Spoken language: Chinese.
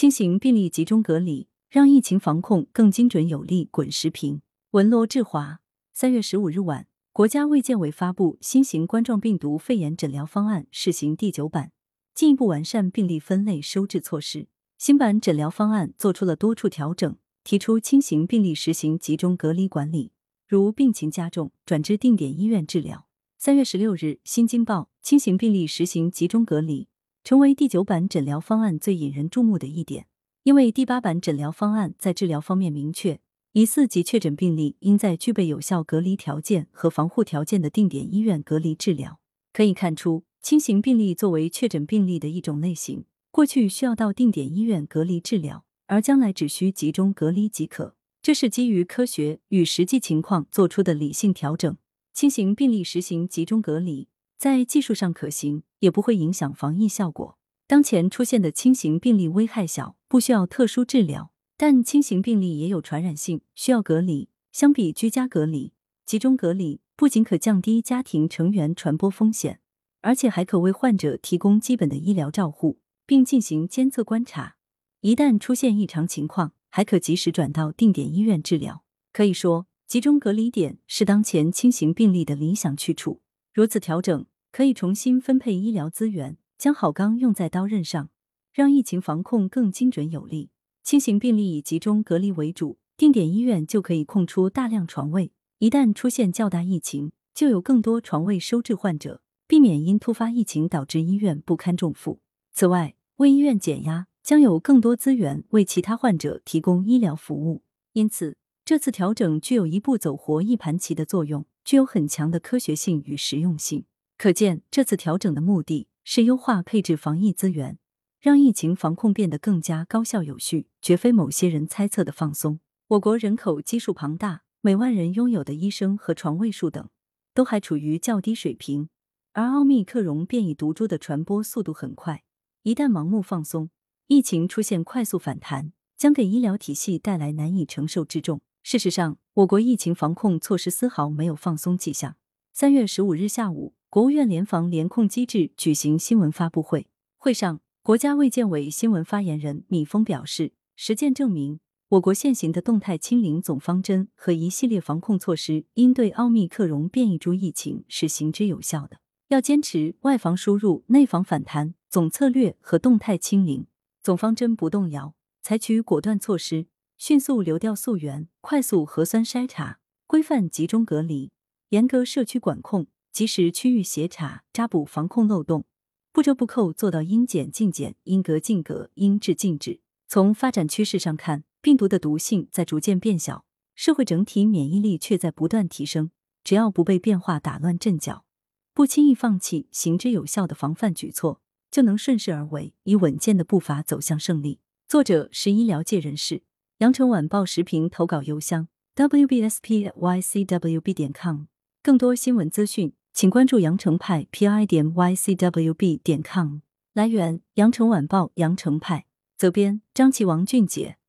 轻型病例集中隔离，让疫情防控更精准有力。滚石屏文罗志华，三月十五日晚，国家卫健委发布新型冠状病毒肺炎诊疗方案试行第九版，进一步完善病例分类收治措施。新版诊疗方案做出了多处调整，提出轻型病例实行集中隔离管理，如病情加重转至定点医院治疗。三月十六日，《新京报》轻型病例实行集中隔离。成为第九版诊疗方案最引人注目的一点，因为第八版诊疗方案在治疗方面明确，疑似及确诊病例应在具备有效隔离条件和防护条件的定点医院隔离治疗。可以看出，轻型病例作为确诊病例的一种类型，过去需要到定点医院隔离治疗，而将来只需集中隔离即可。这是基于科学与实际情况做出的理性调整。轻型病例实行集中隔离。在技术上可行，也不会影响防疫效果。当前出现的轻型病例危害小，不需要特殊治疗，但轻型病例也有传染性，需要隔离。相比居家隔离，集中隔离不仅可降低家庭成员传播风险，而且还可为患者提供基本的医疗照护，并进行监测观察。一旦出现异常情况，还可及时转到定点医院治疗。可以说，集中隔离点是当前轻型病例的理想去处。如此调整。可以重新分配医疗资源，将好钢用在刀刃上，让疫情防控更精准有力。轻型病例以集中隔离为主，定点医院就可以空出大量床位。一旦出现较大疫情，就有更多床位收治患者，避免因突发疫情导致医院不堪重负。此外，为医院减压，将有更多资源为其他患者提供医疗服务。因此，这次调整具有一步走活一盘棋的作用，具有很强的科学性与实用性。可见，这次调整的目的是优化配置防疫资源，让疫情防控变得更加高效有序，绝非某些人猜测的放松。我国人口基数庞大，每万人拥有的医生和床位数等都还处于较低水平，而奥密克戎变异毒株的传播速度很快，一旦盲目放松，疫情出现快速反弹，将给医疗体系带来难以承受之重。事实上，我国疫情防控措施丝毫没有放松迹象。三月十五日下午。国务院联防联控机制举行新闻发布会，会上，国家卫健委新闻发言人米峰表示，实践证明，我国现行的动态清零总方针和一系列防控措施应对奥密克戎变异株疫情是行之有效的。要坚持外防输入、内防反弹总策略和动态清零总方针不动摇，采取果断措施，迅速流调溯源，快速核酸筛查，规范集中隔离，严格社区管控。及时区域协查，扎补防控漏洞，不折不扣做到应检尽检、应隔尽隔、应治尽治。从发展趋势上看，病毒的毒性在逐渐变小，社会整体免疫力却在不断提升。只要不被变化打乱阵脚，不轻易放弃行之有效的防范举措，就能顺势而为，以稳健的步伐走向胜利。作者是医疗界人士，羊城晚报时评投稿邮箱：wbspycwb 点 com。更多新闻资讯。请关注羊城派 pi 点 ycwb 点 com。来源：羊城晚报羊城派。责编：张琪、王俊杰。